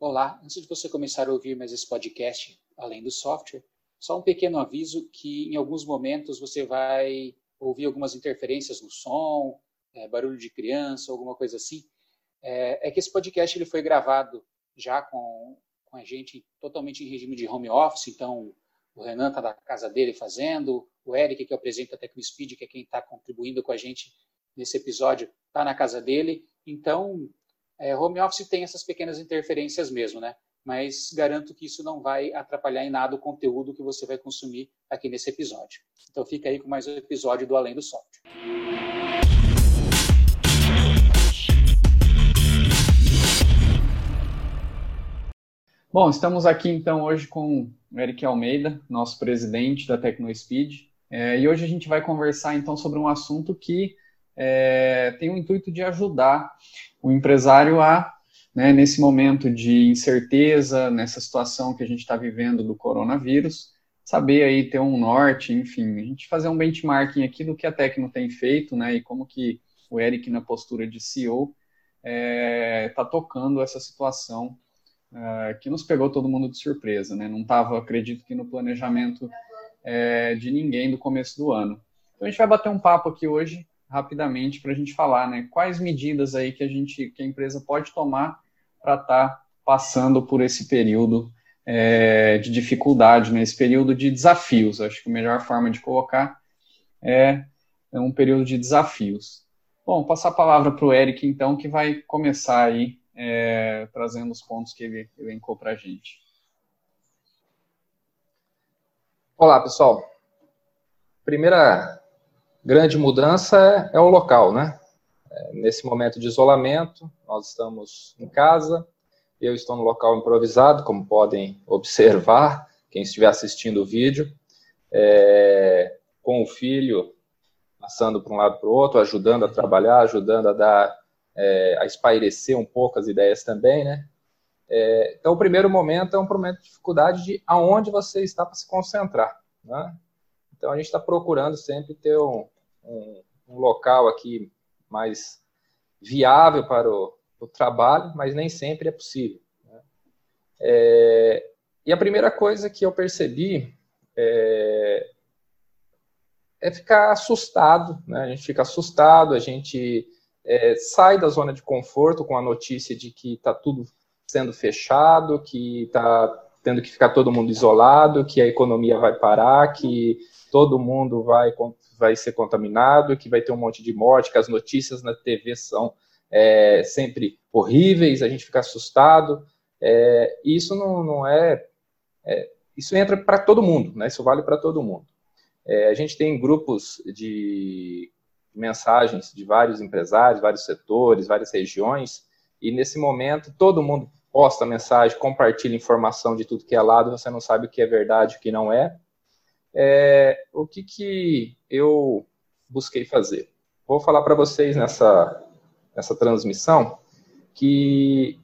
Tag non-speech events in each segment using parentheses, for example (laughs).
Olá, antes de você começar a ouvir mais esse podcast, além do software, só um pequeno aviso que em alguns momentos você vai ouvir algumas interferências no som, é, barulho de criança, alguma coisa assim. É, é, que esse podcast ele foi gravado já com, com a gente totalmente em regime de home office, então o Renan está da casa dele fazendo, o Eric, que apresenta a TecnoSpeed, que é quem está contribuindo com a gente nesse episódio, está na casa dele. Então, é, home office tem essas pequenas interferências mesmo, né? Mas garanto que isso não vai atrapalhar em nada o conteúdo que você vai consumir aqui nesse episódio. Então fica aí com mais um episódio do Além do Software. Bom, estamos aqui então hoje com o Eric Almeida, nosso presidente da TecnoSpeed, é, e hoje a gente vai conversar então sobre um assunto que é, tem o intuito de ajudar o empresário a, né, nesse momento de incerteza, nessa situação que a gente está vivendo do coronavírus, saber aí ter um norte, enfim, a gente fazer um benchmarking aqui do que a Tecno tem feito, né, e como que o Eric, na postura de CEO, está é, tá tocando essa situação uh, que nos pegou todo mundo de surpresa, né, não estava, acredito que no planejamento é, de ninguém do começo do ano. Então a gente vai bater um papo aqui hoje rapidamente para a gente falar, né? Quais medidas aí que a gente, que a empresa pode tomar para estar tá passando por esse período é, de dificuldade, né? Esse período de desafios. Acho que a melhor forma de colocar é, é um período de desafios. Bom, passar a palavra para o Eric, então, que vai começar aí é, trazendo os pontos que ele elencou para a gente. Olá, pessoal. Primeira grande mudança é, é o local, né? É, nesse momento de isolamento, nós estamos em casa, eu estou no local improvisado, como podem observar, quem estiver assistindo o vídeo, é, com o filho passando para um lado para o outro, ajudando a trabalhar, ajudando a dar, é, a espairecer um pouco as ideias também, né? É, então, o primeiro momento é um momento de dificuldade de aonde você está para se concentrar, né? Então, a gente está procurando sempre ter um, um, um local aqui mais viável para o, o, trabalho, mas nem sempre é possível. Né? É, e a primeira coisa que eu percebi é, é ficar assustado, né? a gente fica assustado, a gente é, sai da zona de conforto com a notícia de que está tudo sendo fechado, que está tendo que ficar todo mundo isolado, que a economia vai parar, que todo mundo vai, vai ser contaminado, que vai ter um monte de morte, que as notícias na TV são é, sempre horríveis, a gente fica assustado. É, isso não, não é, é Isso entra para todo mundo, né? isso vale para todo mundo. É, a gente tem grupos de mensagens de vários empresários, vários setores, várias regiões, e nesse momento todo mundo posta mensagem, compartilha informação de tudo que é lado, você não sabe o que é verdade o que não é. É, o que, que eu busquei fazer? Vou falar para vocês nessa, nessa transmissão que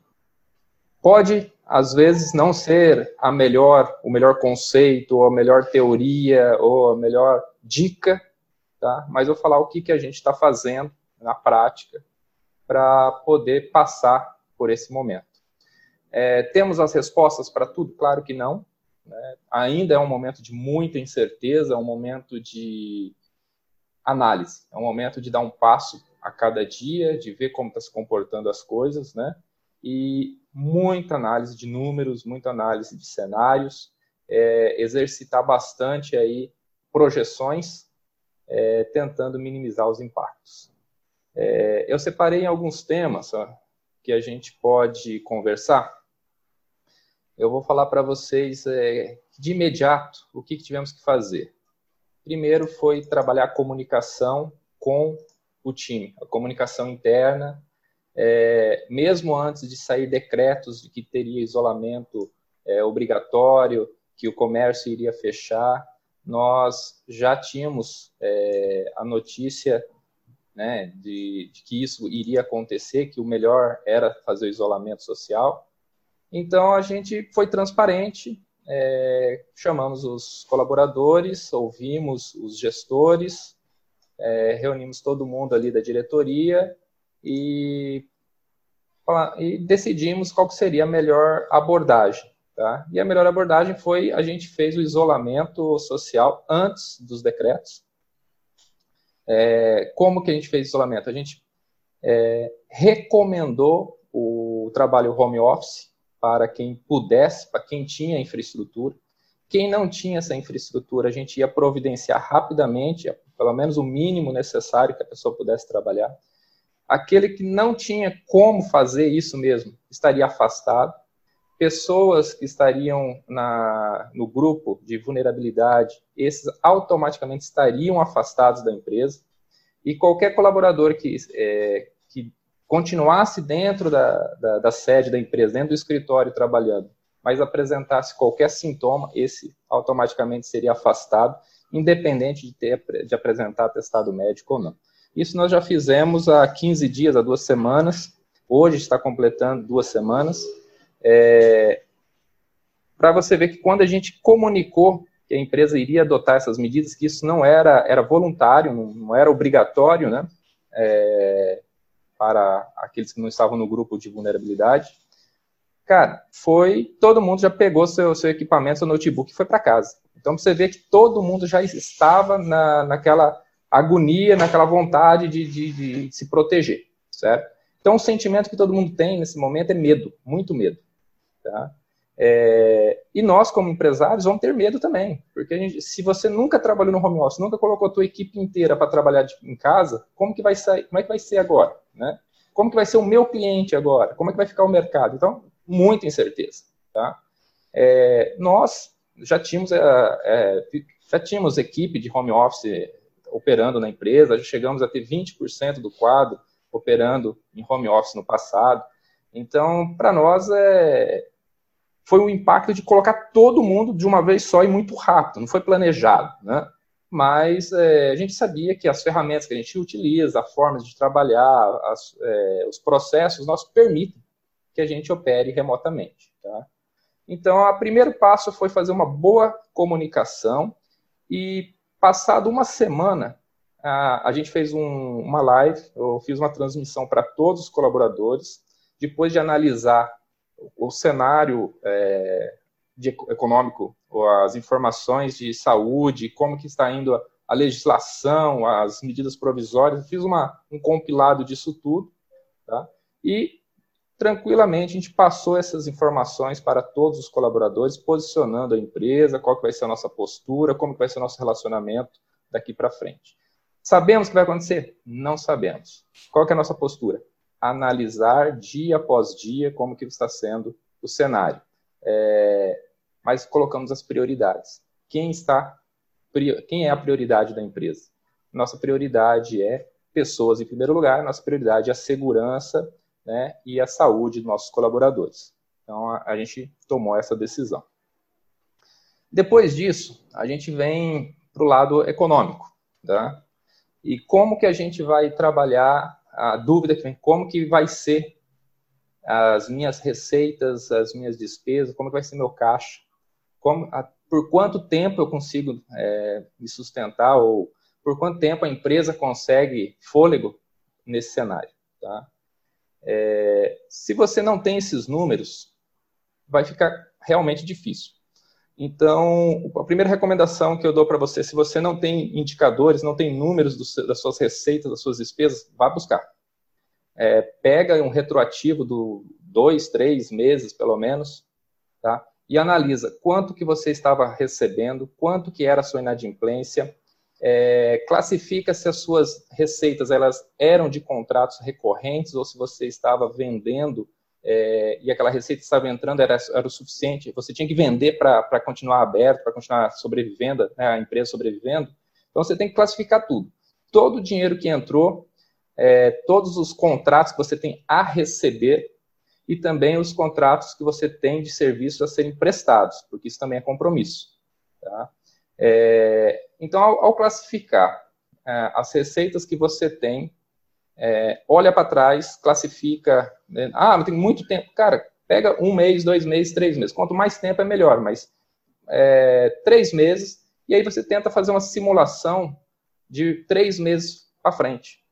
pode, às vezes, não ser a melhor, o melhor conceito, ou a melhor teoria, ou a melhor dica, tá? mas eu vou falar o que, que a gente está fazendo na prática para poder passar por esse momento. É, temos as respostas para tudo? Claro que não. Né? Ainda é um momento de muita incerteza, é um momento de análise, é um momento de dar um passo a cada dia, de ver como está se comportando as coisas, né? E muita análise de números, muita análise de cenários, é, exercitar bastante aí projeções, é, tentando minimizar os impactos. É, eu separei alguns temas ó, que a gente pode conversar eu vou falar para vocês é, de imediato o que, que tivemos que fazer. Primeiro foi trabalhar a comunicação com o time, a comunicação interna, é, mesmo antes de sair decretos de que teria isolamento é, obrigatório, que o comércio iria fechar, nós já tínhamos é, a notícia né, de, de, que isso iria acontecer, que o melhor era fazer o isolamento social. Então a gente foi transparente, é, chamamos os colaboradores, ouvimos os gestores, é, reunimos todo mundo ali da diretoria e e decidimos qual seria a melhor abordagem. Tá? E a melhor abordagem foi a gente fez o isolamento social antes dos decretos. É, como que a gente fez isolamento? A gente é, recomendou o trabalho home office para quem pudesse, para quem tinha infraestrutura. Quem não tinha essa infraestrutura, a gente ia providenciar rapidamente, pelo menos o mínimo necessário que a pessoa pudesse trabalhar. Aquele que não tinha como fazer isso mesmo, estaria afastado. Pessoas que estariam na, no grupo de vulnerabilidade, esses automaticamente estariam afastados da empresa. E qualquer colaborador que, é, continuasse dentro da, da, da sede da empresa, dentro do escritório trabalhando, mas apresentasse qualquer sintoma, esse automaticamente seria afastado, independente de, ter, de apresentar atestado médico ou não. Isso nós já fizemos há 15 dias, há duas semanas, hoje está completando duas semanas, é, para você ver que quando a gente comunicou que a empresa iria adotar essas medidas, que isso não era, era voluntário, não, não era obrigatório, né? É, para aqueles que não estavam no grupo de vulnerabilidade. Cara, foi. Todo mundo já pegou seu, seu equipamento, seu notebook e foi para casa. Então você vê que todo mundo já estava na, naquela agonia, naquela vontade de, de, de se proteger, certo? Então o sentimento que todo mundo tem nesse momento é medo, muito medo. Tá? É, e nós, como empresários, vamos ter medo também, porque gente, se você nunca trabalhou no home office, nunca colocou a tua equipe inteira para trabalhar de, em casa, como que vai sair, como é que vai ser agora, né? Como que vai ser o meu cliente agora? Como é que vai ficar o mercado? Então, muita incerteza, tá? É, nós já tínhamos é, é já tínhamos equipe de home office operando na empresa, já chegamos a ter 20% do quadro operando em home office no passado. Então, para nós é foi o impacto de colocar todo mundo de uma vez só e muito rápido, não foi planejado, né? Mas é, a gente sabia que as ferramentas que a gente utiliza, a forma de trabalhar, as, é, os processos, nós permitem que a gente opere remotamente, tá? Então, o primeiro passo foi fazer uma boa comunicação e, passado uma semana, a, a gente fez um, uma live, eu fiz uma transmissão para todos os colaboradores, depois de analisar o cenário é, de, econômico, as informações de saúde, como que está indo a, a legislação, as medidas provisórias, eu fiz uma, um compilado disso tudo, tá? e tranquilamente a gente passou essas informações para todos os colaboradores, posicionando a empresa, qual que vai ser a nossa postura, como que vai ser o nosso relacionamento daqui para frente. Sabemos o que vai acontecer? Não sabemos. Qual que é a nossa postura? Analisar dia após dia como que está sendo o cenário. É, mas colocamos as prioridades. Quem está, quem é a prioridade da empresa? Nossa prioridade é pessoas em primeiro lugar, nossa prioridade é a segurança né, e a saúde dos nossos colaboradores. Então a, a gente tomou essa decisão. Depois disso, a gente vem para o lado econômico. Tá? E como que a gente vai trabalhar a dúvida que vem, como que vai ser as minhas receitas, as minhas despesas, como que vai ser meu caixa, como, a, por quanto tempo eu consigo é, me sustentar ou por quanto tempo a empresa consegue fôlego nesse cenário, tá? É, se você não tem esses números, vai ficar realmente difícil. Então, a primeira recomendação que eu dou para você, se você não tem indicadores, não tem números do, das suas receitas, das suas despesas, vá buscar. É, pega um retroativo do dois, três meses, pelo menos, tá? E analisa quanto que você estava recebendo, quanto que era a sua inadimplência, é, classifica se as suas receitas elas eram de contratos recorrentes ou se você estava vendendo é, e aquela receita que estava entrando era, era o suficiente, você tinha que vender para continuar aberto, para continuar sobrevivendo, né, a empresa sobrevivendo. Então você tem que classificar tudo. Todo o dinheiro que entrou, é, todos os contratos que você tem a receber e também os contratos que você tem de serviços a serem prestados, porque isso também é compromisso. Tá? É, então, ao, ao classificar é, as receitas que você tem é, olha para trás, classifica. Né? Ah, mas tem muito tempo. Cara, pega um mês, dois meses, três meses. Quanto mais tempo é melhor, mas é, três meses. E aí você tenta fazer uma simulação de três meses para frente.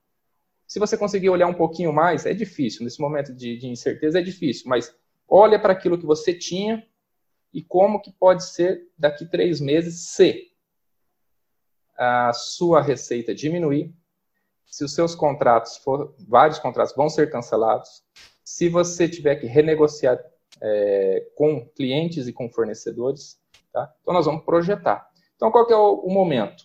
Se você conseguir olhar um pouquinho mais, é difícil, nesse momento de, de incerteza é difícil, mas olha para aquilo que você tinha e como que pode ser daqui três meses se a sua receita diminuir, se os seus contratos for, vários contratos vão ser cancelados, se você tiver que renegociar é, com clientes e com fornecedores, tá? Então nós vamos projetar. Então qual que é o, o momento?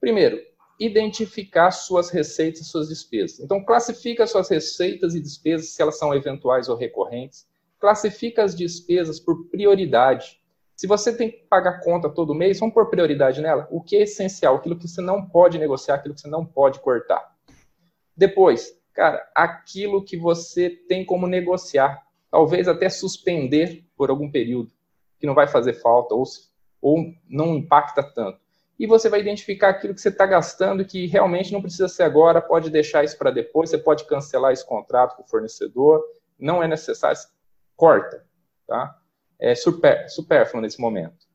Primeiro, identificar suas receitas e suas despesas. Então classifica suas receitas e despesas se elas são eventuais ou recorrentes. Classifica as despesas por prioridade. Se você tem que pagar conta todo mês, vamos pôr prioridade nela. O que é essencial, aquilo que você não pode negociar, aquilo que você não pode cortar. Depois, cara, aquilo que você tem como negociar, talvez até suspender por algum período, que não vai fazer falta ou, ou não impacta tanto. E você vai identificar aquilo que você está gastando que realmente não precisa ser agora, pode deixar isso para depois, você pode cancelar esse contrato com o fornecedor, não é necessário, corta, tá? É, super, supérfluo nesse momento.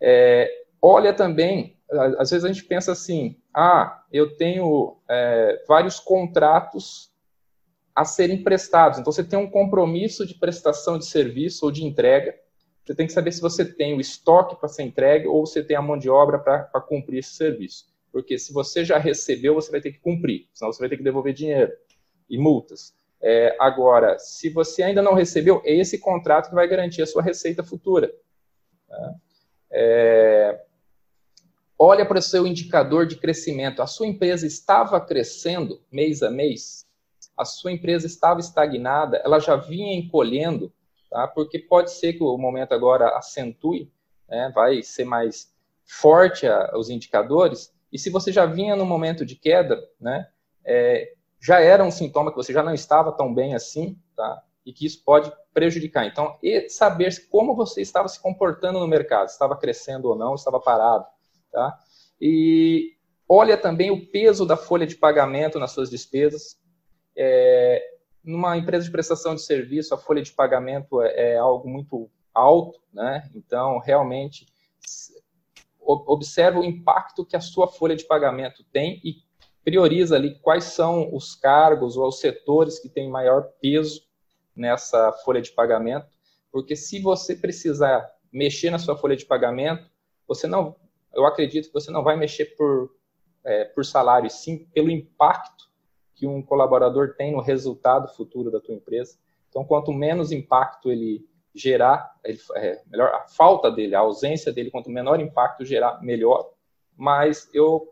É, olha também, às vezes a gente pensa assim, ah, eu tenho é, vários contratos a serem prestados, então você tem um compromisso de prestação de serviço ou de entrega, você tem que saber se você tem o estoque para ser entregue ou você tem a mão de obra para cumprir esse serviço. Porque se você já recebeu, você vai ter que cumprir, senão você vai ter que devolver dinheiro e multas. É, agora, se você ainda não recebeu, é esse contrato que vai garantir a sua receita futura. Tá? É, olha para o seu indicador de crescimento. A sua empresa estava crescendo mês a mês? A sua empresa estava estagnada? Ela já vinha encolhendo? Tá? Porque pode ser que o momento agora acentue, né? vai ser mais forte a, os indicadores. E se você já vinha no momento de queda, né? É, já era um sintoma que você já não estava tão bem assim, tá? E que isso pode prejudicar. Então, saber como você estava se comportando no mercado, estava crescendo ou não, estava parado, tá? E olha também o peso da folha de pagamento nas suas despesas. É, numa empresa de prestação de serviço, a folha de pagamento é, é algo muito alto, né? Então, realmente, observa o impacto que a sua folha de pagamento tem e prioriza ali quais são os cargos ou os setores que têm maior peso nessa folha de pagamento, porque se você precisar mexer na sua folha de pagamento, você não, eu acredito que você não vai mexer por, é, por salário, sim pelo impacto que um colaborador tem no resultado futuro da tua empresa. Então, quanto menos impacto ele gerar, ele, é, melhor a falta dele, a ausência dele, quanto menor impacto gerar, melhor. Mas eu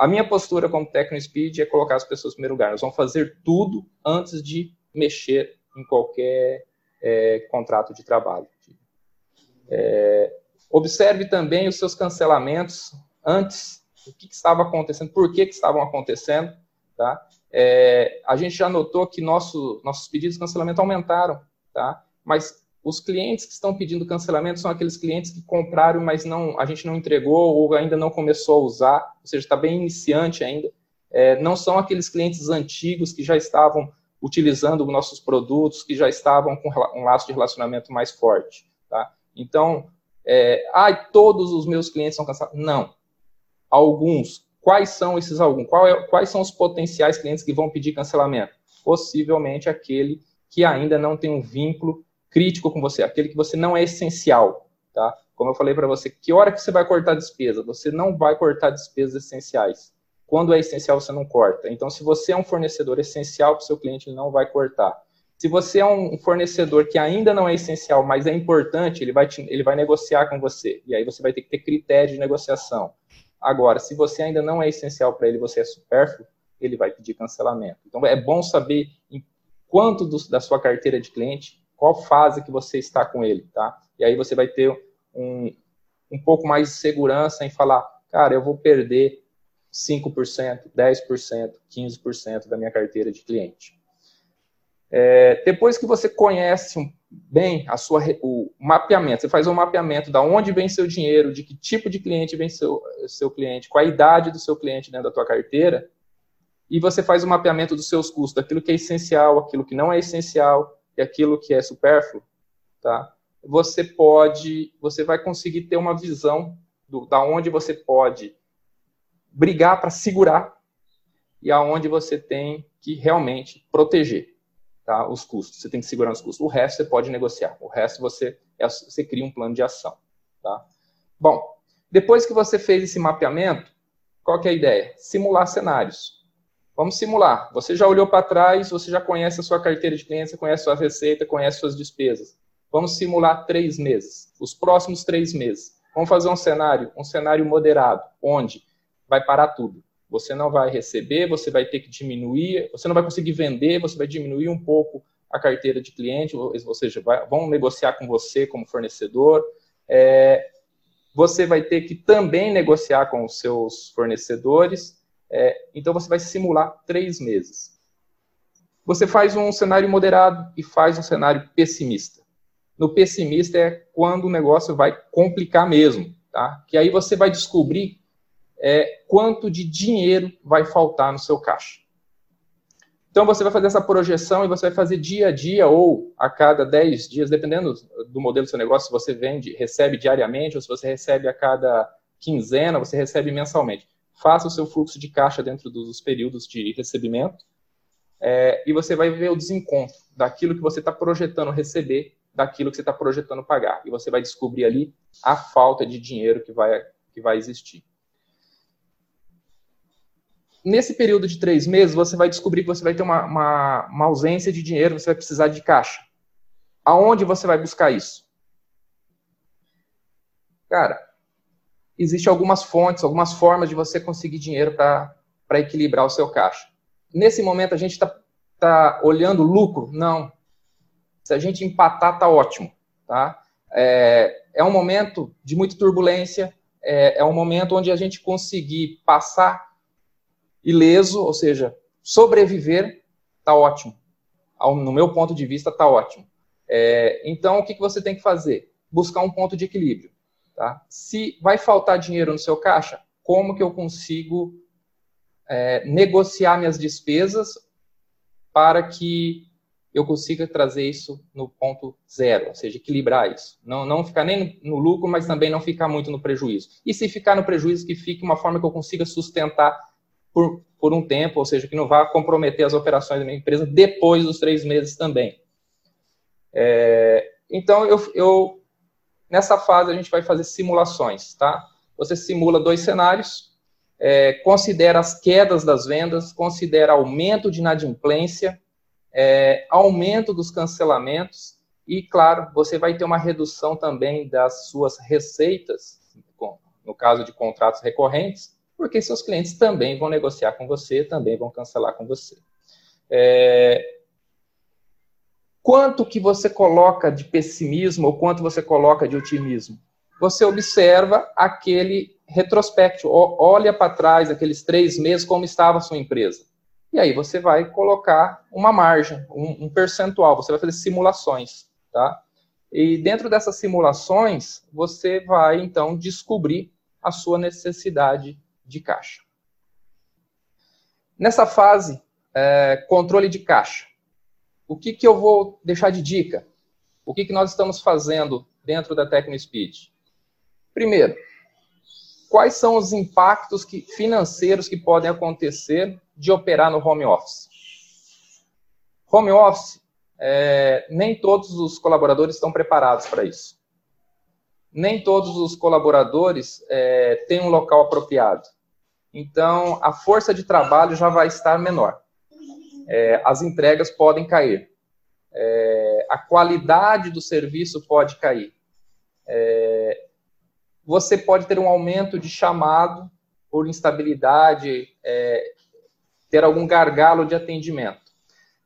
a minha postura como técnico speed é colocar as pessoas em primeiro lugar. Nós vamos fazer tudo antes de mexer em qualquer é, contrato de trabalho. É, observe também os seus cancelamentos antes, o que, que estava acontecendo, por que, que estavam acontecendo. Tá? É, a gente já notou que nosso, nossos pedidos de cancelamento aumentaram, tá? mas os clientes que estão pedindo cancelamento são aqueles clientes que compraram, mas não, a gente não entregou ou ainda não começou a usar, ou seja, está bem iniciante ainda. É, não são aqueles clientes antigos que já estavam utilizando nossos produtos, que já estavam com um laço de relacionamento mais forte. Tá? Então, é, ah, todos os meus clientes são cancelados. Não. Alguns. Quais são esses alguns? É, quais são os potenciais clientes que vão pedir cancelamento? Possivelmente aquele que ainda não tem um vínculo crítico com você, aquele que você não é essencial, tá? Como eu falei para você, que hora que você vai cortar despesa? Você não vai cortar despesas essenciais. Quando é essencial, você não corta. Então, se você é um fornecedor essencial para o seu cliente, ele não vai cortar. Se você é um fornecedor que ainda não é essencial, mas é importante, ele vai, te, ele vai negociar com você. E aí você vai ter que ter critério de negociação. Agora, se você ainda não é essencial para ele, você é supérfluo, ele vai pedir cancelamento. Então, é bom saber em quanto do, da sua carteira de cliente qual fase que você está com ele, tá? E aí você vai ter um, um pouco mais de segurança em falar, cara, eu vou perder 5%, 10%, 15% da minha carteira de cliente. É, depois que você conhece bem a sua, o mapeamento, você faz um mapeamento da onde vem seu dinheiro, de que tipo de cliente vem seu, seu cliente, qual a idade do seu cliente dentro da tua carteira, e você faz o um mapeamento dos seus custos, daquilo que é essencial, aquilo que não é essencial, e aquilo que é supérfluo, tá? Você pode, você vai conseguir ter uma visão do, da onde você pode brigar para segurar e aonde você tem que realmente proteger tá, os custos. Você tem que segurar os custos. O resto você pode negociar. O resto você, é, você cria um plano de ação. Tá? Bom, depois que você fez esse mapeamento, qual é a ideia? Simular cenários. Vamos simular. Você já olhou para trás, você já conhece a sua carteira de clientes, conhece sua receita, conhece suas despesas. Vamos simular três meses, os próximos três meses. Vamos fazer um cenário, um cenário moderado, onde vai parar tudo. Você não vai receber, você vai ter que diminuir, você não vai conseguir vender, você vai diminuir um pouco a carteira de cliente, ou seja, vai, vão negociar com você como fornecedor. É, você vai ter que também negociar com os seus fornecedores. É, então, você vai simular três meses. Você faz um cenário moderado e faz um cenário pessimista. No pessimista é quando o negócio vai complicar mesmo, tá? Que aí você vai descobrir é, quanto de dinheiro vai faltar no seu caixa. Então você vai fazer essa projeção e você vai fazer dia a dia ou a cada 10 dias, dependendo do modelo do seu negócio, se você vende, recebe diariamente ou se você recebe a cada quinzena, você recebe mensalmente. Faça o seu fluxo de caixa dentro dos períodos de recebimento é, e você vai ver o desencontro daquilo que você está projetando receber, daquilo que você está projetando pagar. E você vai descobrir ali a falta de dinheiro que vai, que vai existir. Nesse período de três meses, você vai descobrir que você vai ter uma, uma, uma ausência de dinheiro, você vai precisar de caixa. Aonde você vai buscar isso? Cara, existem algumas fontes, algumas formas de você conseguir dinheiro para equilibrar o seu caixa. Nesse momento, a gente está tá olhando lucro? Não. Se a gente empatar, tá ótimo. Tá? É, é um momento de muita turbulência, é, é um momento onde a gente conseguir passar ileso, ou seja, sobreviver, está ótimo. No meu ponto de vista, está ótimo. É, então, o que, que você tem que fazer? Buscar um ponto de equilíbrio. Tá? Se vai faltar dinheiro no seu caixa, como que eu consigo é, negociar minhas despesas para que eu consiga trazer isso no ponto zero, ou seja, equilibrar isso. Não, não ficar nem no lucro, mas também não ficar muito no prejuízo. E se ficar no prejuízo, que fique uma forma que eu consiga sustentar por, por um tempo, ou seja, que não vá comprometer as operações da minha empresa depois dos três meses também. É, então, eu, eu, nessa fase, a gente vai fazer simulações, tá? Você simula dois cenários, é, considera as quedas das vendas, considera aumento de inadimplência, é, aumento dos cancelamentos e, claro, você vai ter uma redução também das suas receitas, no caso de contratos recorrentes, porque seus clientes também vão negociar com você, também vão cancelar com você. É... Quanto que você coloca de pessimismo ou quanto você coloca de otimismo? Você observa aquele retrospecto, olha para trás, aqueles três meses, como estava a sua empresa. E aí você vai colocar uma margem, um, um percentual, você vai fazer simulações, tá? E dentro dessas simulações, você vai então descobrir a sua necessidade de caixa. Nessa fase, é, controle de caixa. O que, que eu vou deixar de dica? O que, que nós estamos fazendo dentro da TecnoSpeed? Primeiro, quais são os impactos que, financeiros que podem acontecer de operar no home office? Home office, é, nem todos os colaboradores estão preparados para isso. Nem todos os colaboradores é, têm um local apropriado. Então, a força de trabalho já vai estar menor. É, as entregas podem cair. É, a qualidade do serviço pode cair. É, você pode ter um aumento de chamado por instabilidade, é, ter algum gargalo de atendimento.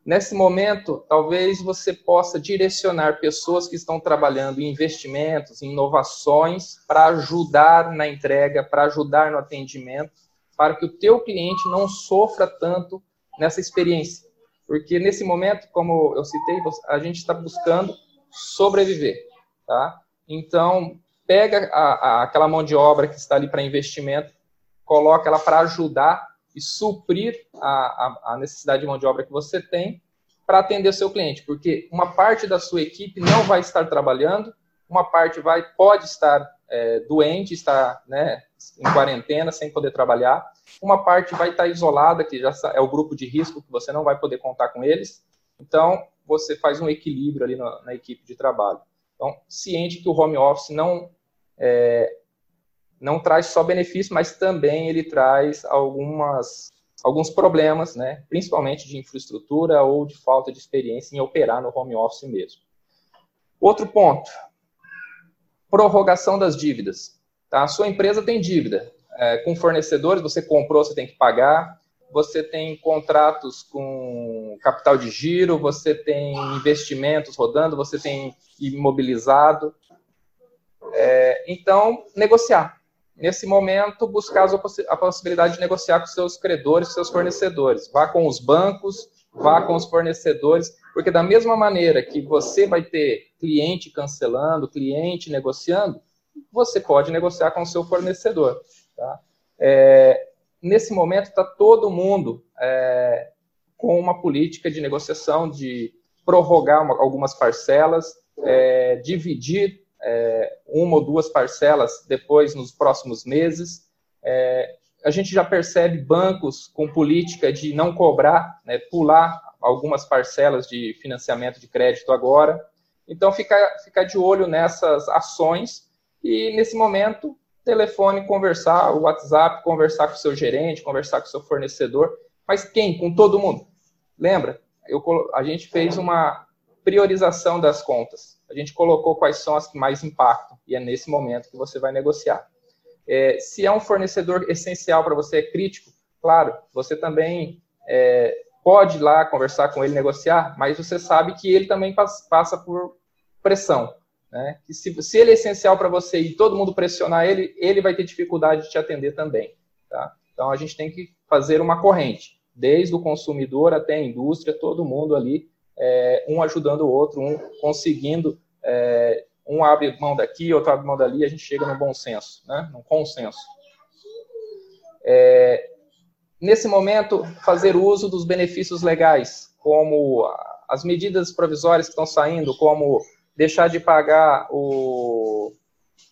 Nesse momento, talvez você possa direcionar pessoas que estão trabalhando em investimentos, em inovações, para ajudar na entrega, para ajudar no atendimento, para que o teu cliente não sofra tanto nessa experiência. Porque nesse momento, como eu citei, a gente está buscando sobreviver, tá? Então, pega a, a, aquela mão de obra que está ali para investimento, coloca ela para ajudar e suprir a, a, necessidade de mão de obra que você tem para atender o seu cliente, porque uma parte da sua equipe não vai estar trabalhando, uma parte vai pode estar é, doente, está né, em quarentena, sem poder trabalhar. Uma parte vai estar isolada, que já é o grupo de risco, que você não vai poder contar com eles. Então, você faz um equilíbrio ali na, na equipe de trabalho. Então, ciente que o home office não, é, não traz só benefícios, mas também ele traz algumas, alguns problemas, né, principalmente de infraestrutura ou de falta de experiência em operar no home office mesmo. Outro ponto, prorrogação das dívidas. Tá? A sua empresa tem dívida. É, com fornecedores, você comprou, você tem que pagar. Você tem contratos com capital de giro, você tem investimentos rodando, você tem imobilizado. É, então, negociar. Nesse momento, buscar a possibilidade de negociar com seus credores, seus fornecedores. Vá com os bancos, vá com os fornecedores, porque da mesma maneira que você vai ter cliente cancelando, cliente negociando, você pode negociar com o seu fornecedor. Tá? É, nesse momento está todo mundo é, com uma política de negociação de prorrogar uma, algumas parcelas, é, dividir é, uma ou duas parcelas depois nos próximos meses. É, a gente já percebe bancos com política de não cobrar, né, pular algumas parcelas de financiamento de crédito agora. Então, ficar, ficar de olho nessas ações e, nesse momento, telefone, conversar, o WhatsApp, conversar com o seu gerente, conversar com o seu fornecedor. Mas quem? Com todo mundo. Lembra? Eu, a gente fez uma priorização das contas. A gente colocou quais são as que mais impactam. E é nesse momento que você vai negociar. É, se é um fornecedor essencial para você, é crítico, claro, você também é, pode ir lá conversar com ele, negociar, mas você sabe que ele também passa por pressão. Né? Que se, se ele é essencial para você e todo mundo pressionar ele, ele vai ter dificuldade de te atender também. Tá? Então a gente tem que fazer uma corrente, desde o consumidor até a indústria, todo mundo ali, é, um ajudando o outro, um conseguindo é, um abre mão daqui, outro abre mão dali, a gente chega no bom senso, né? no consenso. É, nesse momento, fazer uso dos benefícios legais, como as medidas provisórias que estão saindo, como deixar de pagar o,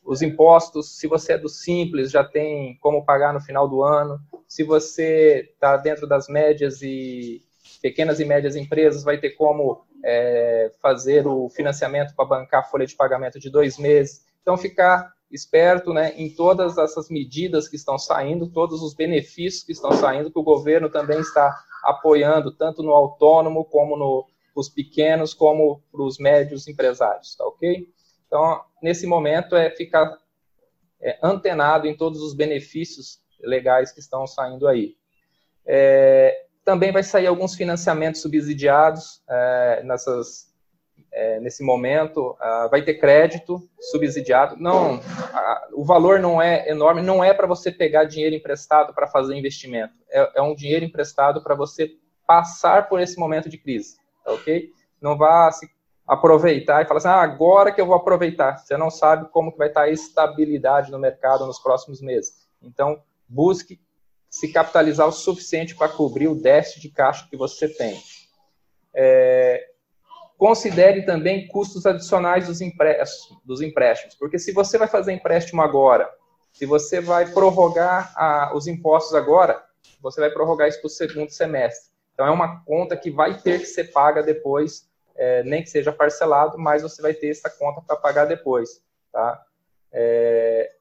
os impostos, se você é do Simples, já tem como pagar no final do ano, se você está dentro das médias e pequenas e médias empresas, vai ter como é, fazer o financiamento para bancar a folha de pagamento de dois meses. Então, ficar esperto né, em todas essas medidas que estão saindo, todos os benefícios que estão saindo, que o governo também está apoiando, tanto no autônomo, como no, os pequenos, como para os médios empresários, tá ok? Então, nesse momento, é ficar é, antenado em todos os benefícios legais que estão saindo aí. É, também vai sair alguns financiamentos subsidiados é, nessas, é, nesse momento. Uh, vai ter crédito subsidiado. Não, o valor não é enorme, não é para você pegar dinheiro emprestado para fazer investimento. É, é um dinheiro emprestado para você passar por esse momento de crise, tá ok? Não vá se aproveitar e falar assim, ah, agora que eu vou aproveitar. Você não sabe como que vai estar a estabilidade no mercado nos próximos meses. Então, busque se capitalizar o suficiente para cobrir o déficit de caixa que você tem. É, considere também custos adicionais dos empréstimos, dos empréstimos, porque se você vai fazer empréstimo agora, se você vai prorrogar a, os impostos agora, você vai prorrogar isso para o segundo semestre. Então é uma conta que vai ter que ser paga depois, é, nem que seja parcelado, mas você vai ter essa conta para pagar depois. Tá? É,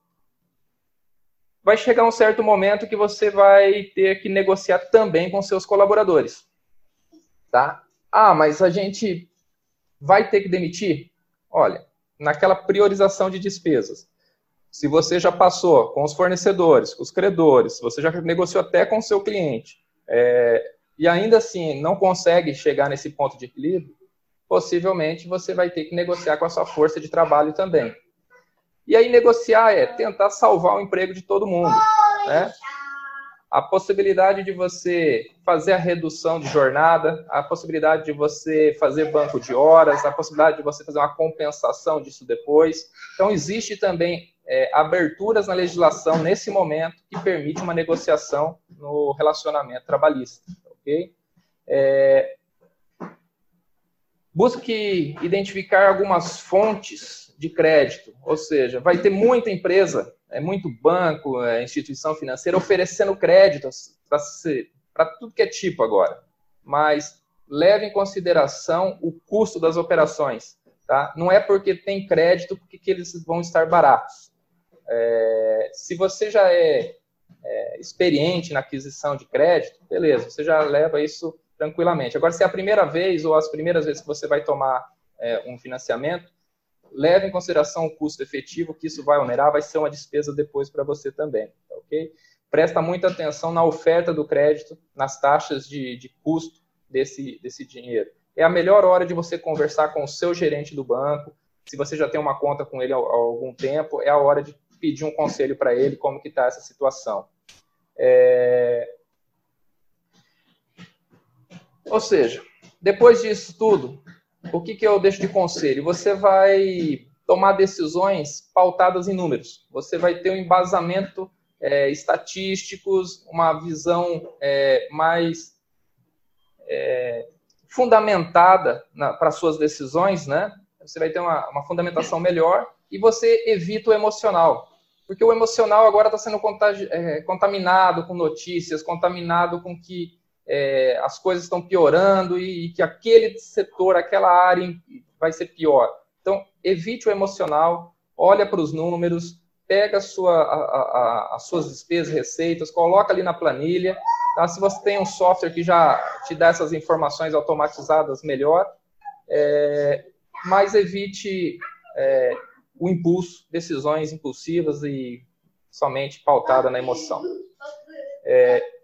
vai chegar um certo momento que você vai ter que negociar também com seus colaboradores. Tá? Ah, mas a gente vai ter que demitir? Olha, naquela priorização de despesas. Se você já passou com os fornecedores, com os credores, você já negociou até com o seu cliente, é, e ainda assim não consegue chegar nesse ponto de equilíbrio, possivelmente você vai ter que negociar com a sua força de trabalho também. E aí negociar é tentar salvar o emprego de todo mundo, né? A possibilidade de você fazer a redução de jornada, a possibilidade de você fazer banco de horas, a possibilidade de você fazer uma compensação disso depois. Então, existe também é, aberturas na legislação nesse momento que permite uma negociação no relacionamento trabalhista, ok? É, busque identificar algumas fontes de crédito, ou seja, vai ter muita empresa, é muito banco, é, instituição financeira oferecendo crédito para tudo que é tipo agora. Mas leve em consideração o custo das operações. Tá? Não é porque tem crédito que eles vão estar baratos. É, se você já é, é, experiente na aquisição de crédito, beleza, você já leva isso tranquilamente. Agora, se é a primeira vez ou as primeiras vezes que você vai tomar é, um financiamento, leve em consideração o custo efetivo, que isso vai onerar, vai ser uma despesa depois para você também, tá ok? Presta muita atenção na oferta do crédito, nas taxas de, de custo desse, desse dinheiro. É a melhor hora de você conversar com o seu gerente do banco, se você já tem uma conta com ele há, algum tempo, é a hora de pedir um conselho para ele como que está essa situação. É... Ou seja, depois disso tudo, o que, que eu deixo de conselho? Você vai tomar decisões pautadas em números. Você vai ter um embasamento é, estatísticos, uma visão é, mais é, fundamentada para suas decisões, né? Você vai ter uma, uma, fundamentação melhor e você evita o emocional. Porque o emocional agora está sendo é, contaminado com notícias, contaminado com que é, as coisas estão piorando e, e, que aquele setor, aquela área vai ser pior. Então, evite o emocional, olha para os números, pega sua, a, a, as suas despesas, receitas, coloca ali na planilha. Tá? Se você tem um software que já te dá essas informações automatizadas, melhor. É, mas evite é, o impulso, decisões impulsivas e somente pautada na emoção. É,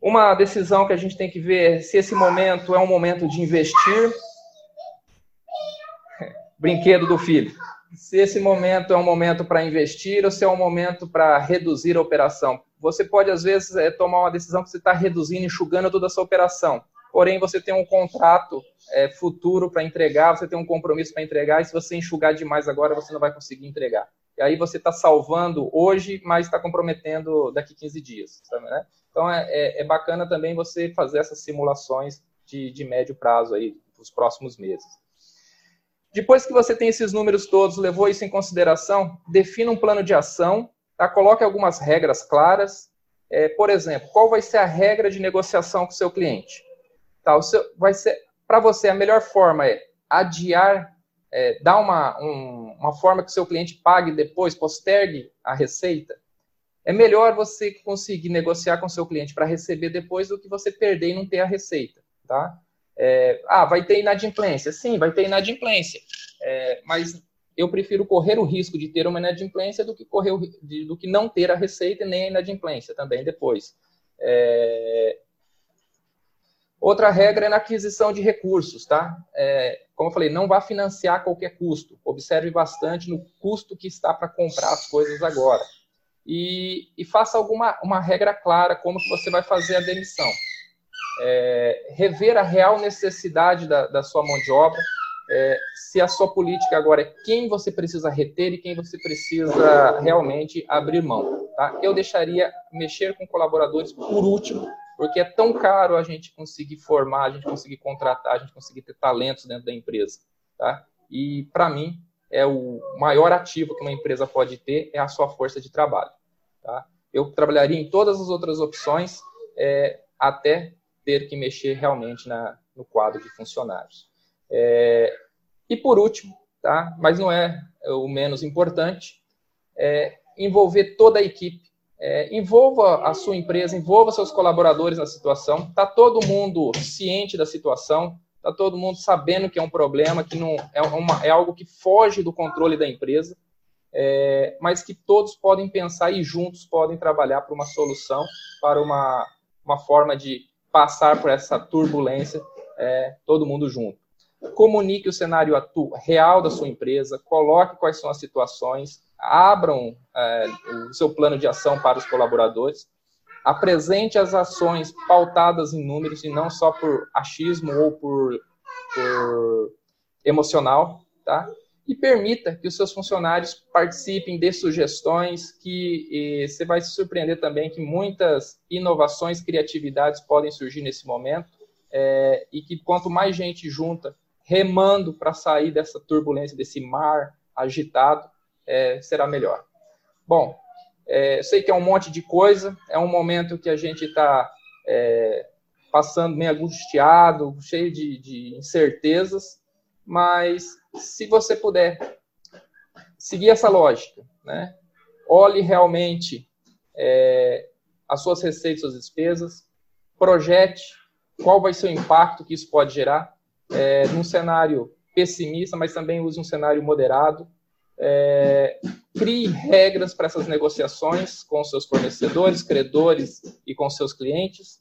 uma decisão que a gente tem que ver é se esse momento é um momento de investir. (laughs) Brinquedo do filho. Se esse momento é um momento para investir ou se é um momento para reduzir a operação. Você pode, às vezes, é, tomar uma decisão que você está reduzindo, enxugando toda a sua operação. Porém, você tem um contrato é, futuro para entregar, você tem um compromisso para entregar, e se você enxugar demais agora, você não vai conseguir entregar. E aí você está salvando hoje, mas está comprometendo daqui 15 dias. Sabe, né? Então é, é, é, bacana também você fazer essas simulações de, de médio prazo aí, os próximos meses. Depois que você tem esses números todos, levou isso em consideração, defina um plano de ação, tá? coloque algumas regras claras. É, por exemplo, qual vai ser a regra de negociação com o seu cliente? Tá, o seu, vai ser para você a melhor forma é adiar, é, dar uma, um, uma forma que o seu cliente pague depois, postergue a receita é melhor você conseguir negociar com seu cliente para receber depois do que você perder e não ter a receita, tá? É, ah, vai ter inadimplência. Sim, vai ter inadimplência. É, mas eu prefiro correr o risco de ter uma inadimplência do que correr o, de, do que não ter a receita e nem a inadimplência também depois. É... Outra regra é na aquisição de recursos, tá? É, como eu falei, não vá financiar qualquer custo. Observe bastante no custo que está para comprar as coisas agora e, e faça alguma uma regra clara como que você vai fazer a demissão. É, rever a real necessidade da, da sua mão de obra, é, se a sua política agora é quem você precisa reter e quem você precisa realmente abrir mão. Tá? Eu deixaria mexer com colaboradores por último, porque é tão caro a gente conseguir formar, a gente conseguir contratar, a gente conseguir ter talentos dentro da empresa. Tá? E, para mim, é o maior ativo que uma empresa pode ter é a sua força de trabalho. Tá? Eu trabalharia em todas as outras opções é, até ter que mexer realmente na, no quadro de funcionários. É, e por último, tá? mas não é o menos importante, é envolver toda a equipe. É, envolva a sua empresa, envolva seus colaboradores na situação. Está todo mundo ciente da situação, está todo mundo sabendo que é um problema, que não é, uma, é algo que foge do controle da empresa, é, mas que todos podem pensar e juntos podem trabalhar para uma solução, para uma, uma forma de passar por essa turbulência, é, todo mundo junto. Comunique o cenário atu real da sua empresa, coloque quais são as situações, abram é, o seu plano de ação para os colaboradores apresente as ações pautadas em números e não só por achismo ou por, por emocional, tá? E permita que os seus funcionários participem de sugestões, que você vai se surpreender também que muitas inovações, criatividades podem surgir nesse momento, é, e que quanto mais gente junta, remando para sair dessa turbulência, desse mar agitado, é, será melhor. Bom, é, sei que é um monte de coisa, é um momento que a gente está é, passando meio angustiado, cheio de, de incertezas, mas se você puder seguir essa lógica, né? olhe realmente é, as suas receitas, suas despesas, projete qual vai ser o impacto que isso pode gerar é, num cenário pessimista, mas também use um cenário moderado. É, crie regras para essas negociações com seus fornecedores, credores e com seus clientes.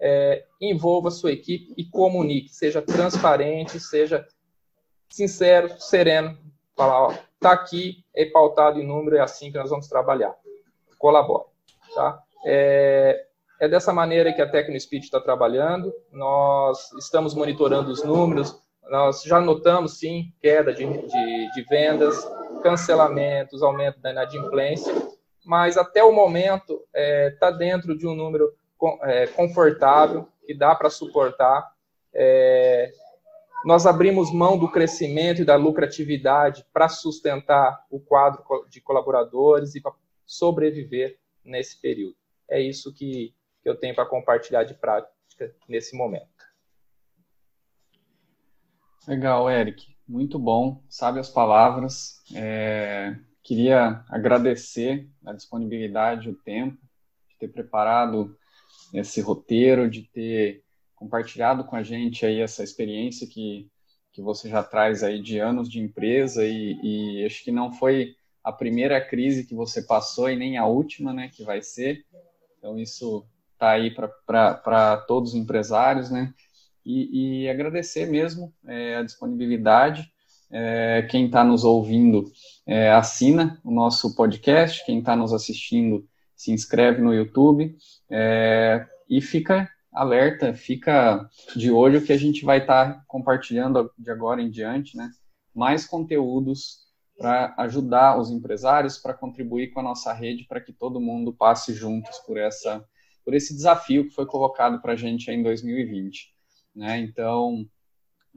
É, envolva sua equipe e comunique, seja transparente, seja sincero, sereno. Falar, ó, tá aqui, é pautado em número, é assim que nós vamos trabalhar. Colabore, tá? É, é dessa maneira que a TecnoSpeed está trabalhando. Nós estamos monitorando os números, nós já notamos, sim, queda de, de, de vendas, cancelamentos, aumento da inadimplência, mas até o momento está é, tá dentro de um número é, confortável, que dá para suportar. É, nós abrimos mão do crescimento e da lucratividade para sustentar o quadro de colaboradores e para sobreviver nesse período. É isso que, que eu tenho para compartilhar de prática nesse momento. Legal, Eric. Muito bom. Sabe as palavras. É, queria agradecer a disponibilidade, o tempo, de ter preparado esse roteiro, de ter compartilhado com a gente aí essa experiência que, que você já traz aí de anos de empresa e, e acho que não foi a primeira crise que você passou e nem a última, né, que vai ser. Então isso está aí para todos os empresários, né? E, e agradecer mesmo é, a disponibilidade. É, quem está nos ouvindo é, assina o nosso podcast, quem está nos assistindo se inscreve no YouTube é, e fica alerta, fica de olho que a gente vai estar tá compartilhando de agora em diante, né? Mais conteúdos para ajudar os empresários, para contribuir com a nossa rede, para que todo mundo passe juntos por essa por esse desafio que foi colocado para a gente em 2020. Né? Então,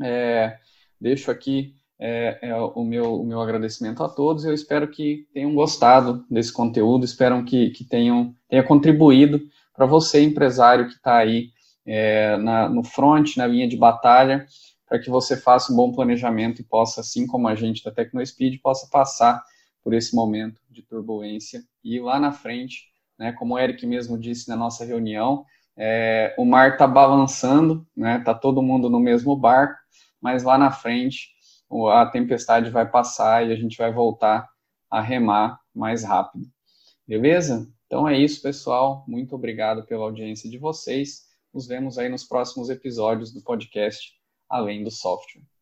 é, deixo aqui é, é, o, meu, o meu agradecimento a todos. Eu espero que tenham gostado desse conteúdo, espero que, que tenham tenha contribuído para você, empresário que está aí é, na, no front, na linha de batalha, para que você faça um bom planejamento e possa, assim como a gente da TecnoSpeed, possa passar por esse momento de turbulência e lá na frente né? Como o Eric mesmo disse na nossa reunião, é, o mar está balançando, né? Tá todo mundo no mesmo barco, mas lá na frente a tempestade vai passar e a gente vai voltar a remar mais rápido. Beleza? Então é isso, pessoal. Muito obrigado pela audiência de vocês. Nos vemos aí nos próximos episódios do podcast Além do Software.